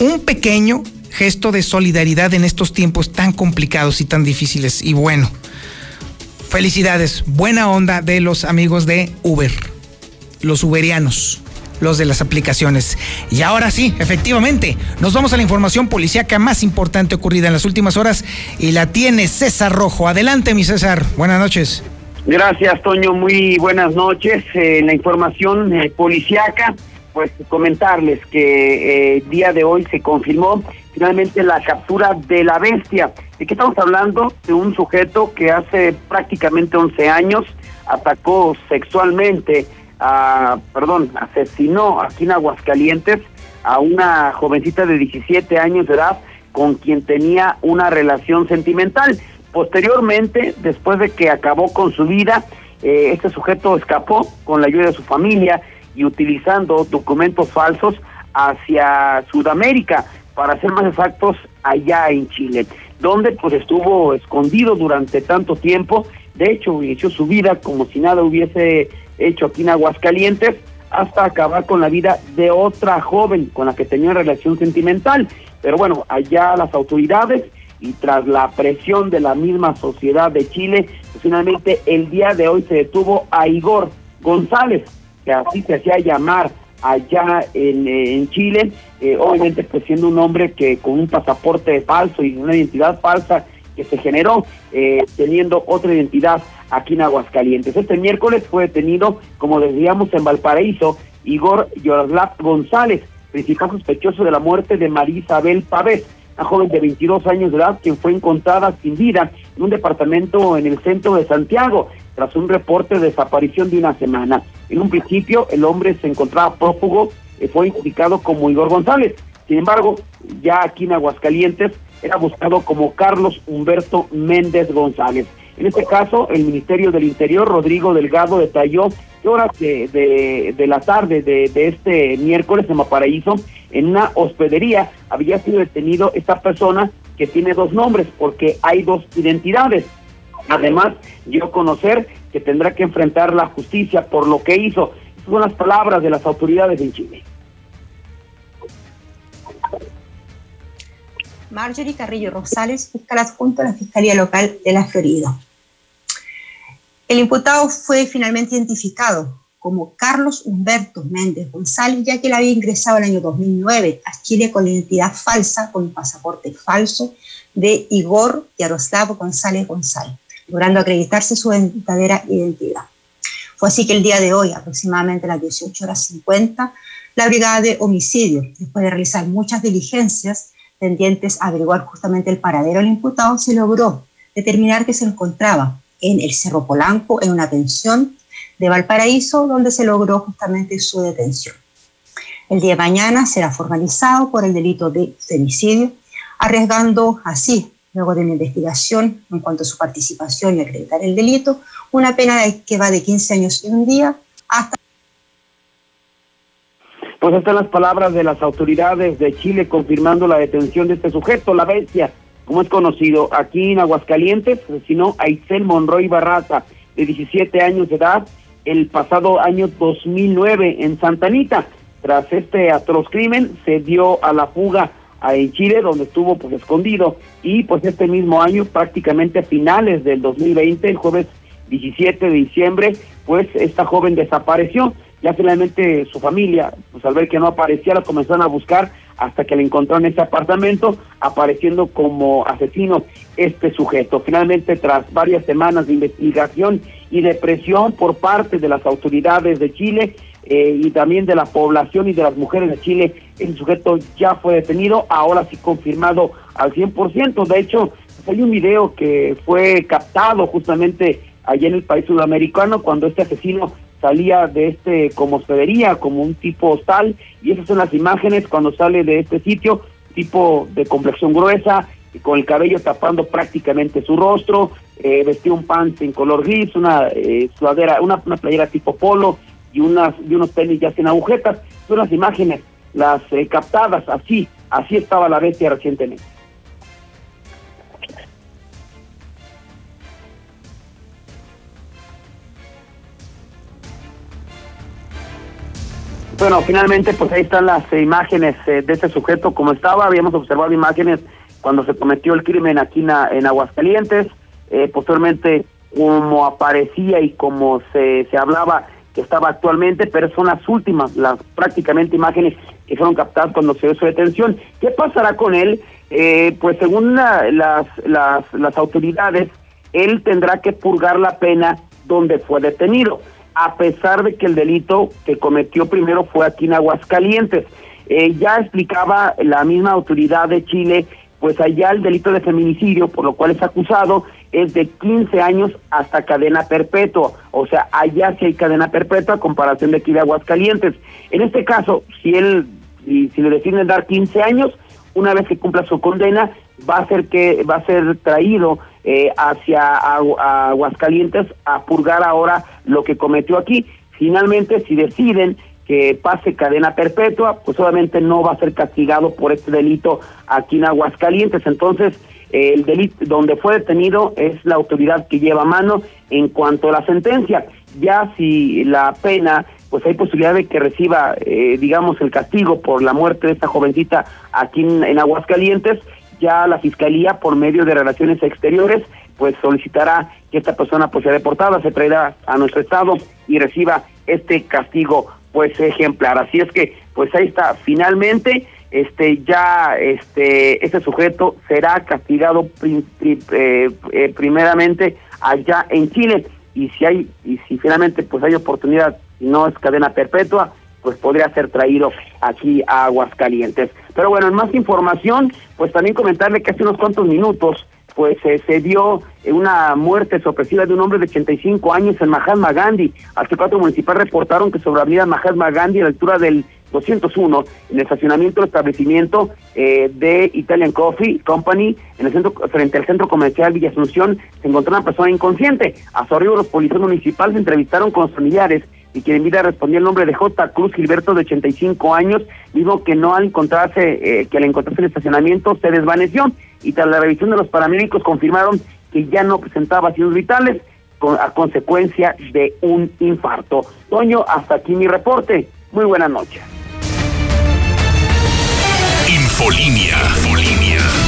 Un pequeño gesto de solidaridad en estos tiempos tan complicados y tan difíciles. Y bueno, felicidades, buena onda de los amigos de Uber, los uberianos los de las aplicaciones. Y ahora sí, efectivamente, nos vamos a la información policíaca más importante ocurrida en las últimas horas y la tiene César Rojo. Adelante, mi César. Buenas noches. Gracias, Toño. Muy buenas noches. Eh, la información eh, policíaca, pues comentarles que eh, día de hoy se confirmó finalmente la captura de la bestia. ¿De qué estamos hablando? De un sujeto que hace prácticamente 11 años atacó sexualmente perdón, asesinó aquí en Aguascalientes a una jovencita de 17 años de edad con quien tenía una relación sentimental. Posteriormente, después de que acabó con su vida, eh, este sujeto escapó con la ayuda de su familia y utilizando documentos falsos hacia Sudamérica, para ser más exactos, allá en Chile, donde pues estuvo escondido durante tanto tiempo. De hecho, inició su vida como si nada hubiese hecho aquí en Aguascalientes hasta acabar con la vida de otra joven con la que tenía relación sentimental. Pero bueno, allá las autoridades y tras la presión de la misma sociedad de Chile, pues finalmente el día de hoy se detuvo a Igor González, que así se hacía llamar allá en, eh, en Chile, eh, obviamente pues siendo un hombre que con un pasaporte falso y una identidad falsa que se generó eh, teniendo otra identidad aquí en Aguascalientes. Este miércoles fue detenido, como decíamos, en Valparaíso, Igor Yoroslav González, principal sospechoso de la muerte de María Isabel Pavés, una joven de 22 años de edad quien fue encontrada sin vida en un departamento en el centro de Santiago tras un reporte de desaparición de una semana. En un principio el hombre se encontraba prófugo y fue identificado como Igor González. Sin embargo, ya aquí en Aguascalientes era buscado como Carlos Humberto Méndez González. En este caso, el Ministerio del Interior, Rodrigo Delgado, detalló que horas de, de, la tarde de, de, este miércoles en Maparaíso, en una hospedería, había sido detenido esta persona que tiene dos nombres, porque hay dos identidades. Además, dio a conocer que tendrá que enfrentar la justicia por lo que hizo. Son las palabras de las autoridades en Chile. Marjorie Carrillo Rosales, fiscal adjunto a la Fiscalía Local de la Florida. El imputado fue finalmente identificado como Carlos Humberto Méndez González, ya que él había ingresado el año 2009 a Chile con la identidad falsa, con un pasaporte falso de Igor Yaroslav González González, logrando acreditarse su verdadera identidad. Fue así que el día de hoy, aproximadamente a las 18 horas 50, la Brigada de Homicidio, después de realizar muchas diligencias, tendientes a averiguar justamente el paradero del imputado, se logró determinar que se encontraba en el Cerro Polanco, en una pensión de Valparaíso, donde se logró justamente su detención. El día de mañana será formalizado por el delito de femicidio, arriesgando así, luego de una investigación en cuanto a su participación y acreditar el delito, una pena que va de 15 años y un día hasta pues están las palabras de las autoridades de Chile confirmando la detención de este sujeto, la bestia, como es conocido aquí en Aguascalientes, asesinó a Isel Monroy Barraza, de 17 años de edad, el pasado año 2009 en Santa Anita. Tras este atroz crimen, se dio a la fuga en Chile, donde estuvo pues escondido, y pues este mismo año, prácticamente a finales del 2020, el jueves 17 de diciembre, pues esta joven desapareció ya finalmente su familia, pues al ver que no aparecía, la comenzaron a buscar hasta que le encontraron en ese apartamento, apareciendo como asesino este sujeto. Finalmente, tras varias semanas de investigación y de presión por parte de las autoridades de Chile eh, y también de la población y de las mujeres de Chile, el sujeto ya fue detenido, ahora sí confirmado al 100%. De hecho, hay un video que fue captado justamente allá en el país sudamericano cuando este asesino salía de este como hospedería, como un tipo hostal, y esas son las imágenes cuando sale de este sitio, tipo de complexión gruesa, con el cabello tapando prácticamente su rostro, eh, vestía un pants en color gris, una eh, sudadera, una, una, playera tipo polo y unas y unos tenis ya sin agujetas, son las imágenes, las eh, captadas así, así estaba la bestia recientemente. Bueno, finalmente, pues ahí están las eh, imágenes eh, de este sujeto como estaba. Habíamos observado imágenes cuando se cometió el crimen aquí en, en Aguascalientes. Eh, posteriormente, como aparecía y como se, se hablaba que estaba actualmente, pero son las últimas, las prácticamente imágenes que fueron captadas cuando se dio su detención. ¿Qué pasará con él? pues según la, las, las, las autoridades, él tendrá que purgar la pena donde fue detenido a pesar de que el delito que cometió primero fue aquí en Aguascalientes. Eh, ya explicaba la misma autoridad de Chile, pues allá el delito de feminicidio, por lo cual es acusado, es de 15 años hasta cadena perpetua. O sea, allá sí hay cadena perpetua a comparación de aquí de Aguascalientes. En este caso, si él, si, si le deciden dar 15 años, una vez que cumpla su condena, va a ser que va a ser traído eh, hacia Aguascalientes a purgar ahora lo que cometió aquí. Finalmente, si deciden que pase cadena perpetua, pues obviamente no va a ser castigado por este delito aquí en Aguascalientes. Entonces, el delito donde fue detenido es la autoridad que lleva mano en cuanto a la sentencia. Ya si la pena pues hay posibilidad de que reciba, eh, digamos, el castigo por la muerte de esta jovencita aquí en, Aguascalientes, ya la Fiscalía, por medio de Relaciones Exteriores, pues solicitará que esta persona pues sea deportada, se traerá a nuestro estado y reciba este castigo pues ejemplar. Así es que pues ahí está, finalmente este ya este este sujeto será castigado eh, eh, primeramente allá en Chile y si hay y si finalmente pues hay oportunidad no es cadena perpetua pues podría ser traído aquí a Aguascalientes. Pero bueno, en más información, pues también comentarle que hace unos cuantos minutos pues eh, se dio una muerte sorpresiva de un hombre de 85 años en Mahatma Gandhi. Arquitecto municipal reportaron que sobre la avenida Mahatma Gandhi, a la altura del 201, en el estacionamiento del establecimiento eh, de Italian Coffee Company, en el centro, frente al centro comercial Villa Asunción, se encontró una persona inconsciente. A su arribo, los policías municipales se entrevistaron con los familiares y quien en vida respondía el nombre de J. Cruz Gilberto, de 85 años, dijo que no al encontrarse, eh, que al encontrarse en el estacionamiento se desvaneció y tras la revisión de los paramédicos confirmaron que ya no presentaba signos vitales a consecuencia de un infarto. Toño, hasta aquí mi reporte. Muy buenas noches. Infolinia. Infolinia.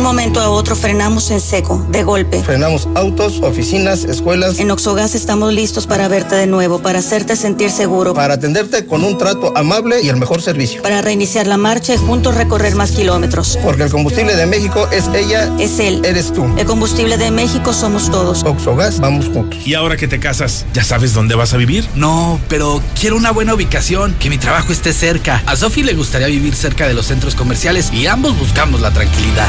Un momento a otro frenamos en seco, de golpe. Frenamos autos, oficinas, escuelas. En Oxogas estamos listos para verte de nuevo, para hacerte sentir seguro. Para atenderte con un trato amable y el mejor servicio. Para reiniciar la marcha y juntos recorrer más kilómetros. Porque el combustible de México es ella. Es él. Eres tú. El combustible de México somos todos. Oxogas, vamos juntos. Y ahora que te casas, ¿ya sabes dónde vas a vivir? No, pero quiero una buena ubicación, que mi trabajo esté cerca. A Sofi le gustaría vivir cerca de los centros comerciales y ambos buscamos la tranquilidad.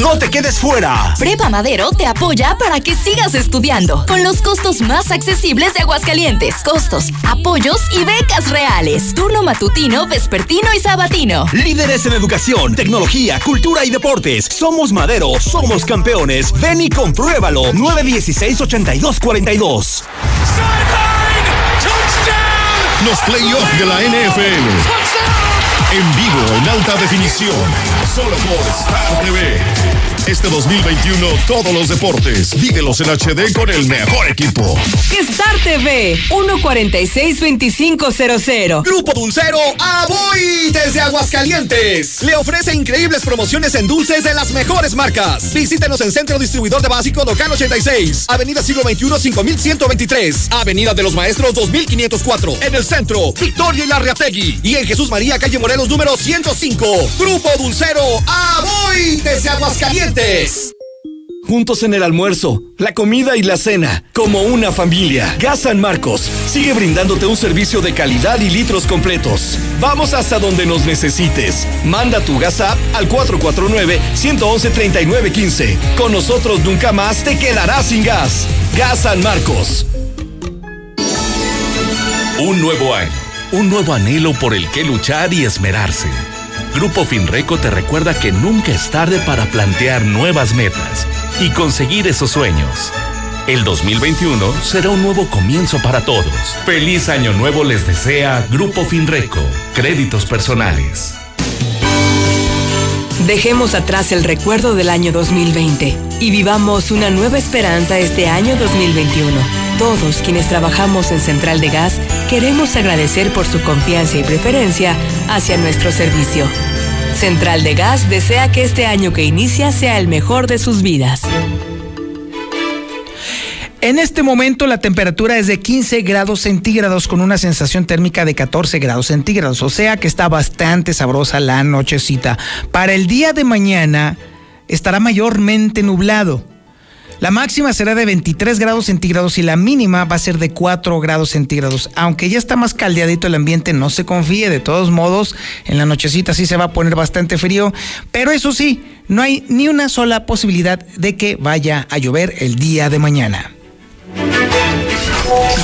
No te quedes fuera. Prepa Madero te apoya para que sigas estudiando con los costos más accesibles de Aguascalientes. Costos, apoyos y becas reales. Turno matutino, vespertino y sabatino. Líderes en educación, tecnología, cultura y deportes. Somos Madero, somos campeones. Ven y compruébalo. 916-8242. Los playoffs de la NFL. En vivo, en alta definición. Solo por Star TV. Este 2021, todos los deportes, vívelos en HD con el mejor equipo. Star TV, 146-2500. Grupo Dulcero Aboy desde Aguascalientes. Le ofrece increíbles promociones en dulces de las mejores marcas. Visítenos en Centro Distribuidor de Básico Local 86, Avenida Siglo XXI 5123, Avenida de los Maestros 2504, en el centro, Victoria y Larriategui. Y en Jesús María, calle Morelos número 105. Grupo Dulcero Aboy desde Aguascalientes. Juntos en el almuerzo, la comida y la cena, como una familia. Gas San Marcos sigue brindándote un servicio de calidad y litros completos. Vamos hasta donde nos necesites. Manda tu gas app al 449-111-3915. Con nosotros nunca más te quedarás sin gas. Gas San Marcos. Un nuevo año, un nuevo anhelo por el que luchar y esmerarse. Grupo Finreco te recuerda que nunca es tarde para plantear nuevas metas y conseguir esos sueños. El 2021 será un nuevo comienzo para todos. Feliz año nuevo les desea Grupo Finreco, créditos personales. Dejemos atrás el recuerdo del año 2020 y vivamos una nueva esperanza este año 2021. Todos quienes trabajamos en Central de Gas queremos agradecer por su confianza y preferencia hacia nuestro servicio. Central de Gas desea que este año que inicia sea el mejor de sus vidas. En este momento la temperatura es de 15 grados centígrados con una sensación térmica de 14 grados centígrados, o sea que está bastante sabrosa la nochecita. Para el día de mañana estará mayormente nublado. La máxima será de 23 grados centígrados y la mínima va a ser de 4 grados centígrados. Aunque ya está más caldeadito el ambiente, no se confíe. De todos modos, en la nochecita sí se va a poner bastante frío. Pero eso sí, no hay ni una sola posibilidad de que vaya a llover el día de mañana.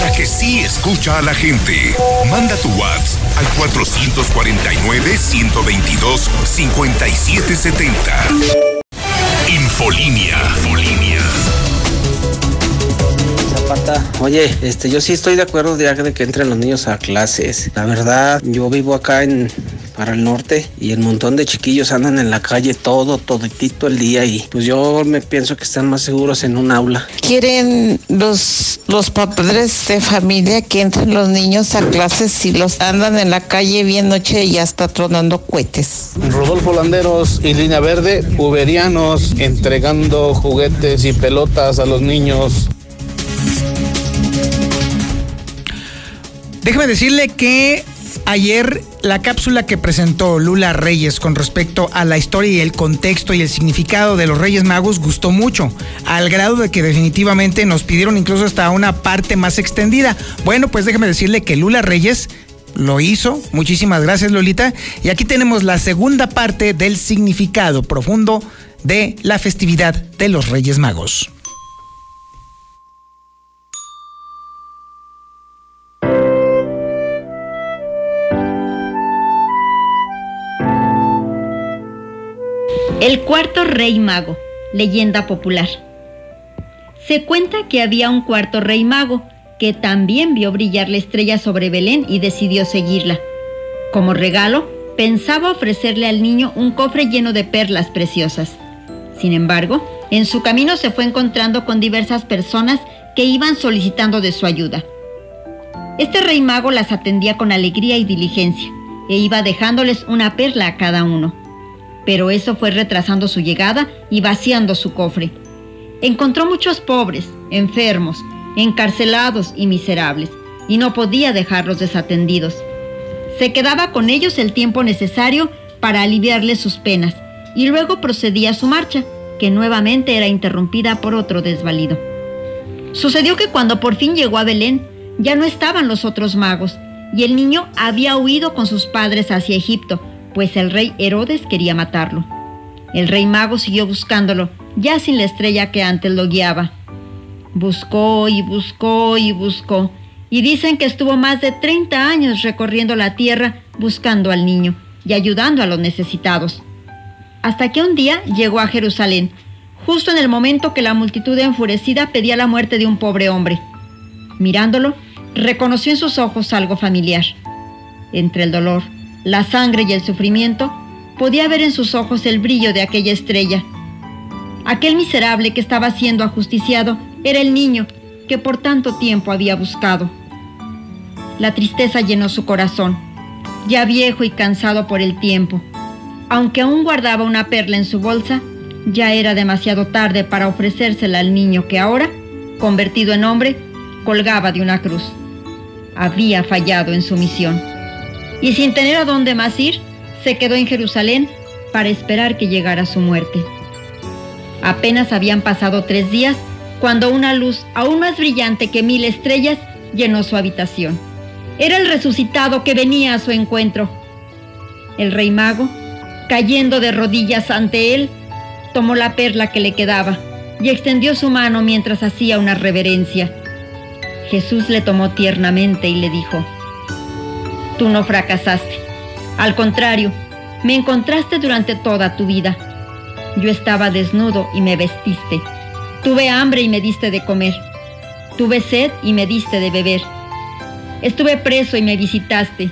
La que sí escucha a la gente. Manda tu WhatsApp al 449-122-5770. Infolínea. Infolínea. Oye, este, yo sí estoy de acuerdo de de que entren los niños a clases. La verdad, yo vivo acá en para el norte y el montón de chiquillos andan en la calle todo, toditito el día y pues yo me pienso que están más seguros en un aula. Quieren los, los padres de familia que entren los niños a clases y los andan en la calle bien noche y hasta tronando cohetes. Rodolfo Landeros y Línea Verde, uberianos entregando juguetes y pelotas a los niños. Déjeme decirle que ayer la cápsula que presentó Lula Reyes con respecto a la historia y el contexto y el significado de los Reyes Magos gustó mucho, al grado de que definitivamente nos pidieron incluso hasta una parte más extendida. Bueno, pues déjeme decirle que Lula Reyes lo hizo. Muchísimas gracias, Lolita. Y aquí tenemos la segunda parte del significado profundo de la festividad de los Reyes Magos. El cuarto rey mago, leyenda popular. Se cuenta que había un cuarto rey mago que también vio brillar la estrella sobre Belén y decidió seguirla. Como regalo, pensaba ofrecerle al niño un cofre lleno de perlas preciosas. Sin embargo, en su camino se fue encontrando con diversas personas que iban solicitando de su ayuda. Este rey mago las atendía con alegría y diligencia e iba dejándoles una perla a cada uno pero eso fue retrasando su llegada y vaciando su cofre. Encontró muchos pobres, enfermos, encarcelados y miserables, y no podía dejarlos desatendidos. Se quedaba con ellos el tiempo necesario para aliviarles sus penas, y luego procedía a su marcha, que nuevamente era interrumpida por otro desvalido. Sucedió que cuando por fin llegó a Belén, ya no estaban los otros magos, y el niño había huido con sus padres hacia Egipto, pues el rey Herodes quería matarlo. El rey mago siguió buscándolo, ya sin la estrella que antes lo guiaba. Buscó y buscó y buscó, y dicen que estuvo más de 30 años recorriendo la tierra buscando al niño y ayudando a los necesitados. Hasta que un día llegó a Jerusalén, justo en el momento que la multitud enfurecida pedía la muerte de un pobre hombre. Mirándolo, reconoció en sus ojos algo familiar. Entre el dolor, la sangre y el sufrimiento, podía ver en sus ojos el brillo de aquella estrella. Aquel miserable que estaba siendo ajusticiado era el niño que por tanto tiempo había buscado. La tristeza llenó su corazón, ya viejo y cansado por el tiempo. Aunque aún guardaba una perla en su bolsa, ya era demasiado tarde para ofrecérsela al niño que ahora, convertido en hombre, colgaba de una cruz. Había fallado en su misión y sin tener a dónde más ir, se quedó en Jerusalén para esperar que llegara su muerte. Apenas habían pasado tres días cuando una luz aún más brillante que mil estrellas llenó su habitación. Era el resucitado que venía a su encuentro. El rey mago, cayendo de rodillas ante él, tomó la perla que le quedaba y extendió su mano mientras hacía una reverencia. Jesús le tomó tiernamente y le dijo, Tú no fracasaste. Al contrario, me encontraste durante toda tu vida. Yo estaba desnudo y me vestiste. Tuve hambre y me diste de comer. Tuve sed y me diste de beber. Estuve preso y me visitaste,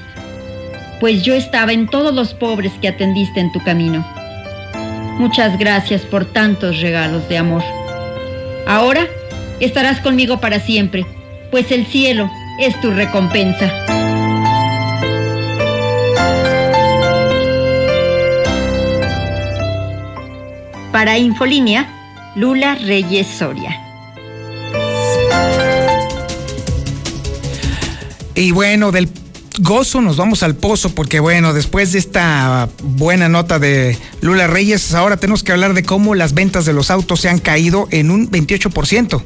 pues yo estaba en todos los pobres que atendiste en tu camino. Muchas gracias por tantos regalos de amor. Ahora estarás conmigo para siempre, pues el cielo es tu recompensa. Para Infolínea, Lula Reyes Soria. Y bueno, del gozo nos vamos al pozo porque bueno, después de esta buena nota de Lula Reyes, ahora tenemos que hablar de cómo las ventas de los autos se han caído en un 28%.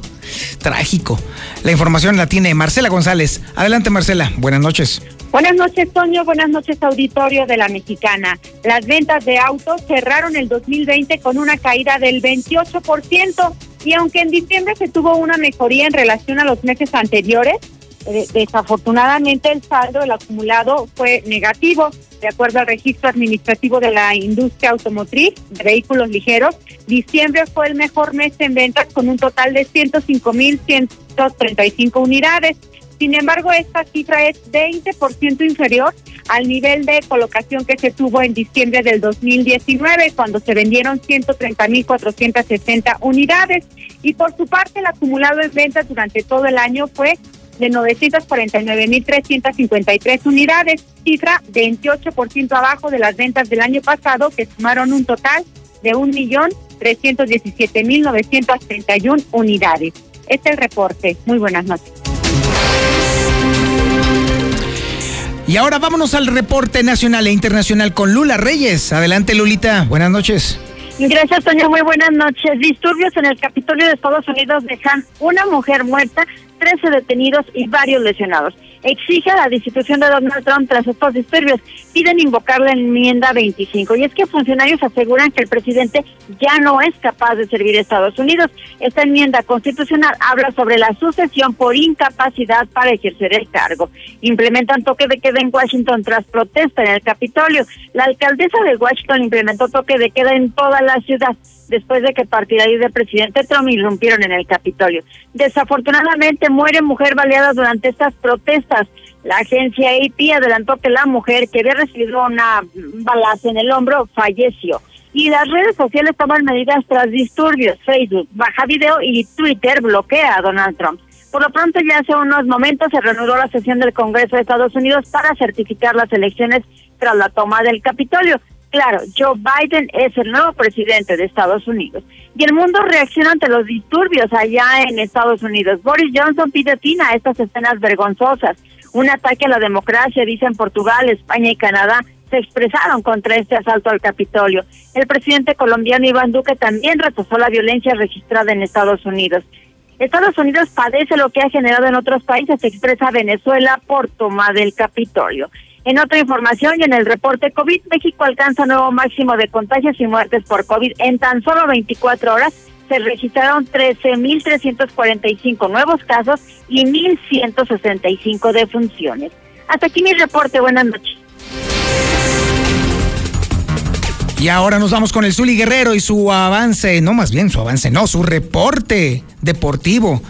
Trágico. La información la tiene Marcela González. Adelante Marcela, buenas noches. Buenas noches, Toño. Buenas noches, auditorio de la Mexicana. Las ventas de autos cerraron el 2020 con una caída del 28% y aunque en diciembre se tuvo una mejoría en relación a los meses anteriores, eh, desafortunadamente el saldo, el acumulado, fue negativo. De acuerdo al registro administrativo de la industria automotriz vehículos ligeros, diciembre fue el mejor mes en ventas con un total de 105.135 unidades. Sin embargo, esta cifra es 20% inferior al nivel de colocación que se tuvo en diciembre del 2019, cuando se vendieron 130.460 unidades. Y por su parte, el acumulado en ventas durante todo el año fue de 949.353 unidades, cifra 28% abajo de las ventas del año pasado, que sumaron un total de 1.317.931 unidades. Este es el reporte. Muy buenas noches. Y ahora vámonos al reporte nacional e internacional con Lula Reyes. Adelante, Lulita. Buenas noches. Gracias, Toño. Muy buenas noches. Disturbios en el Capitolio de Estados Unidos dejan una mujer muerta 13 detenidos y varios lesionados. Exige la destitución de Donald Trump tras estos disturbios. Piden invocar la enmienda 25. Y es que funcionarios aseguran que el presidente ya no es capaz de servir a Estados Unidos. Esta enmienda constitucional habla sobre la sucesión por incapacidad para ejercer el cargo. Implementan toque de queda en Washington tras protesta en el Capitolio. La alcaldesa de Washington implementó toque de queda en toda la ciudad después de que partidarios del presidente Trump irrumpieron en el Capitolio. Desafortunadamente muere mujer baleada durante estas protestas. La agencia AP adelantó que la mujer que había recibido una balaza en el hombro falleció. Y las redes sociales toman medidas tras disturbios. Facebook baja video y Twitter bloquea a Donald Trump. Por lo pronto, ya hace unos momentos se reanudó la sesión del Congreso de Estados Unidos para certificar las elecciones tras la toma del Capitolio. Claro, Joe Biden es el nuevo presidente de Estados Unidos. Y el mundo reacciona ante los disturbios allá en Estados Unidos. Boris Johnson pide fin a estas escenas vergonzosas. Un ataque a la democracia, dicen Portugal, España y Canadá, se expresaron contra este asalto al Capitolio. El presidente colombiano Iván Duque también rechazó la violencia registrada en Estados Unidos. Estados Unidos padece lo que ha generado en otros países, expresa Venezuela por toma del Capitolio. En otra información y en el reporte COVID, México alcanza nuevo máximo de contagios y muertes por COVID. En tan solo 24 horas se registraron 13.345 nuevos casos y 1.165 defunciones. Hasta aquí mi reporte. Buenas noches. Y ahora nos vamos con el Zuli Guerrero y su avance, no más bien su avance, no, su reporte deportivo.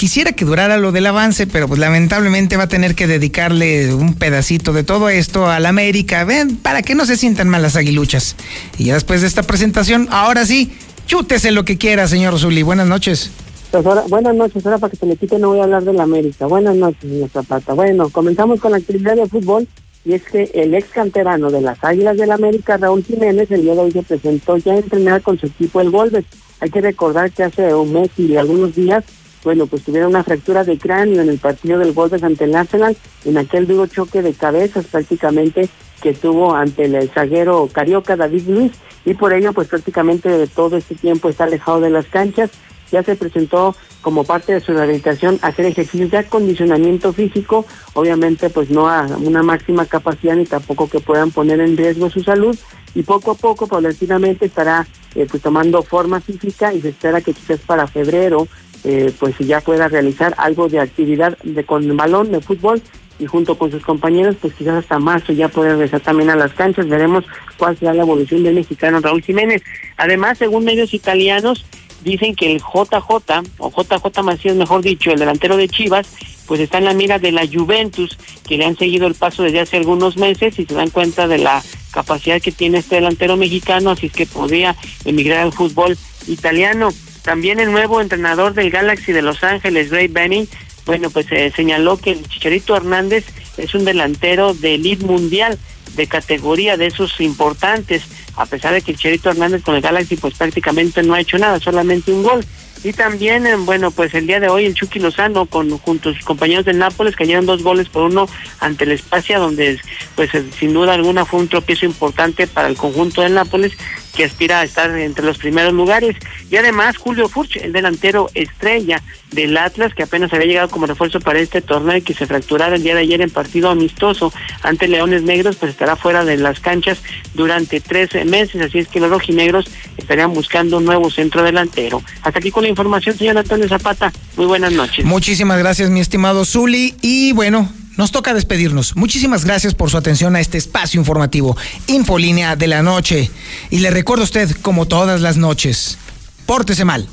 Quisiera que durara lo del avance, pero pues lamentablemente va a tener que dedicarle un pedacito de todo esto a la América, ven, para que no se sientan mal las aguiluchas. Y ya después de esta presentación, ahora sí, chútese lo que quiera, señor Zuli. Buenas noches. Pues buenas noches, ahora para que se me quite no voy a hablar de la América. Buenas noches, señor Zapata. Bueno, comenzamos con la actividad de fútbol y es que el ex canterano de las Águilas del la América, Raúl Jiménez, el día de hoy se presentó ya a entrenar con su equipo el Wolves. Hay que recordar que hace un mes y algunos días bueno, pues tuvieron una fractura de cráneo en el partido del Wolves ante el Arsenal, en aquel duro choque de cabezas prácticamente que tuvo ante el zaguero carioca David Luis, y por ello pues prácticamente todo este tiempo está alejado de las canchas, ya se presentó como parte de su rehabilitación hacer ejercicios de acondicionamiento físico, obviamente pues no a una máxima capacidad ni tampoco que puedan poner en riesgo su salud y poco a poco paulatinamente estará eh, pues tomando forma física y se espera que quizás para febrero eh, pues ya pueda realizar algo de actividad de con el balón de fútbol y junto con sus compañeros, pues quizás hasta marzo ya pueda regresar también a las canchas. Veremos cuál será la evolución del mexicano Raúl Jiménez. Además, según medios italianos, dicen que el JJ, o JJ Macías, mejor dicho, el delantero de Chivas, pues está en la mira de la Juventus, que le han seguido el paso desde hace algunos meses y se dan cuenta de la capacidad que tiene este delantero mexicano, así es que podría emigrar al fútbol italiano. También el nuevo entrenador del Galaxy de Los Ángeles, Ray Benning, bueno, pues se señaló que el Chicharito Hernández es un delantero de elite mundial, de categoría de esos importantes, a pesar de que el Chicharito Hernández con el Galaxy pues prácticamente no ha hecho nada, solamente un gol. Y también, eh, bueno, pues el día de hoy el Chucky Lozano con junto a sus compañeros del Nápoles cayeron dos goles por uno ante el Espacia, donde pues eh, sin duda alguna fue un tropiezo importante para el conjunto del Nápoles que aspira a estar entre los primeros lugares. Y además Julio Furch, el delantero estrella del Atlas, que apenas había llegado como refuerzo para este torneo y que se fracturara el día de ayer en partido amistoso ante Leones Negros, pues estará fuera de las canchas durante tres meses. Así es que los rojinegros estarían buscando un nuevo centro delantero. Hasta aquí con la información, señor Antonio Zapata. Muy buenas noches. Muchísimas gracias, mi estimado Zuli. Y bueno, nos toca despedirnos. Muchísimas gracias por su atención a este espacio informativo, Infolínea de la Noche. Y le recuerdo a usted, como todas las noches, pórtese mal,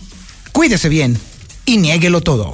cuídese bien y niéguelo todo.